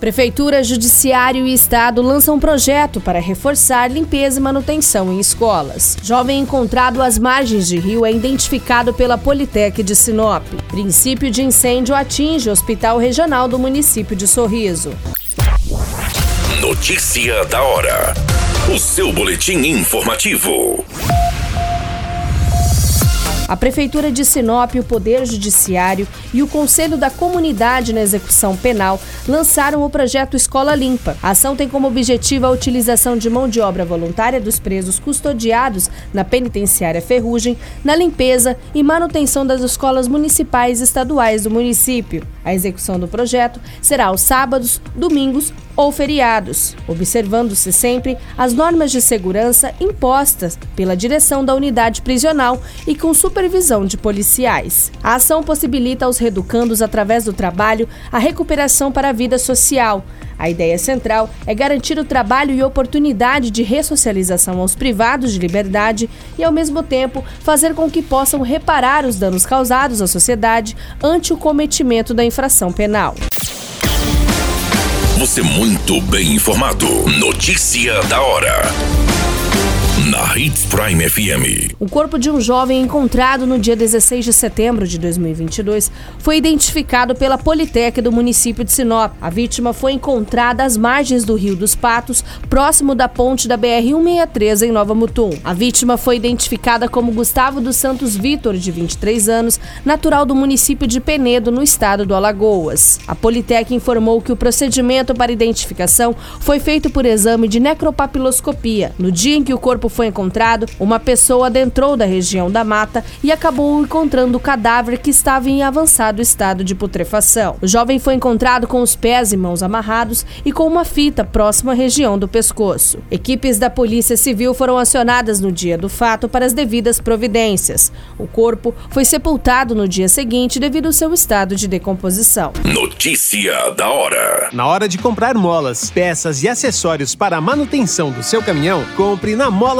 Prefeitura, Judiciário e Estado lançam um projeto para reforçar limpeza e manutenção em escolas. Jovem encontrado às margens de rio é identificado pela Politec de Sinop. Princípio de incêndio atinge o Hospital Regional do município de Sorriso. Notícia da hora. O seu boletim informativo. A Prefeitura de Sinop, o Poder Judiciário e o Conselho da Comunidade na Execução Penal lançaram o projeto Escola Limpa. A ação tem como objetivo a utilização de mão de obra voluntária dos presos custodiados na penitenciária Ferrugem, na limpeza e manutenção das escolas municipais e estaduais do município. A execução do projeto será aos sábados, domingos ou feriados, observando-se sempre as normas de segurança impostas pela direção da unidade prisional e com supervisão de policiais. A ação possibilita aos reeducandos, através do trabalho, a recuperação para a vida social. A ideia central é garantir o trabalho e oportunidade de ressocialização aos privados de liberdade e, ao mesmo tempo, fazer com que possam reparar os danos causados à sociedade ante o cometimento da infração penal. Você muito bem informado. Notícia da hora na Hits Prime FM. O corpo de um jovem encontrado no dia 16 de setembro de 2022 foi identificado pela Politec do município de Sinop. A vítima foi encontrada às margens do Rio dos Patos, próximo da ponte da BR-163 em Nova Mutum. A vítima foi identificada como Gustavo dos Santos Vitor, de 23 anos, natural do município de Penedo, no estado do Alagoas. A Politec informou que o procedimento para identificação foi feito por exame de necropapiloscopia. No dia em que o corpo foi encontrado, uma pessoa adentrou da região da mata e acabou encontrando o cadáver que estava em avançado estado de putrefação. O jovem foi encontrado com os pés e mãos amarrados e com uma fita próxima à região do pescoço. Equipes da Polícia Civil foram acionadas no dia do fato para as devidas providências. O corpo foi sepultado no dia seguinte devido ao seu estado de decomposição. Notícia da hora. Na hora de comprar molas, peças e acessórios para a manutenção do seu caminhão, compre na Mola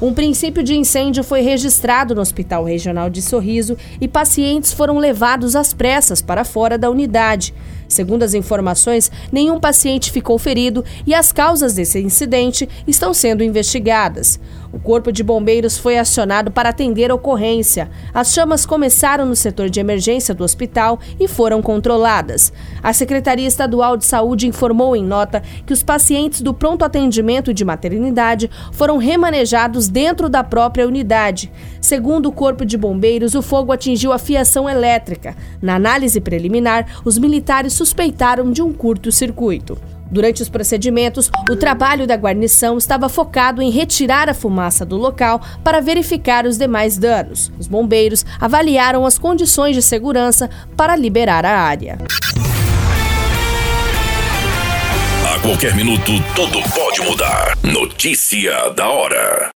Um princípio de incêndio foi registrado no Hospital Regional de Sorriso e pacientes foram levados às pressas para fora da unidade. Segundo as informações, nenhum paciente ficou ferido e as causas desse incidente estão sendo investigadas. O Corpo de Bombeiros foi acionado para atender a ocorrência. As chamas começaram no setor de emergência do hospital e foram controladas. A Secretaria Estadual de Saúde informou em nota que os pacientes do pronto atendimento de maternidade foram remanejados dentro da própria unidade. Segundo o Corpo de Bombeiros, o fogo atingiu a fiação elétrica. Na análise preliminar, os militares suspeitaram de um curto-circuito. Durante os procedimentos, o trabalho da guarnição estava focado em retirar a fumaça do local para verificar os demais danos. Os bombeiros avaliaram as condições de segurança para liberar a área. A qualquer minuto, tudo pode mudar. Notícia da hora.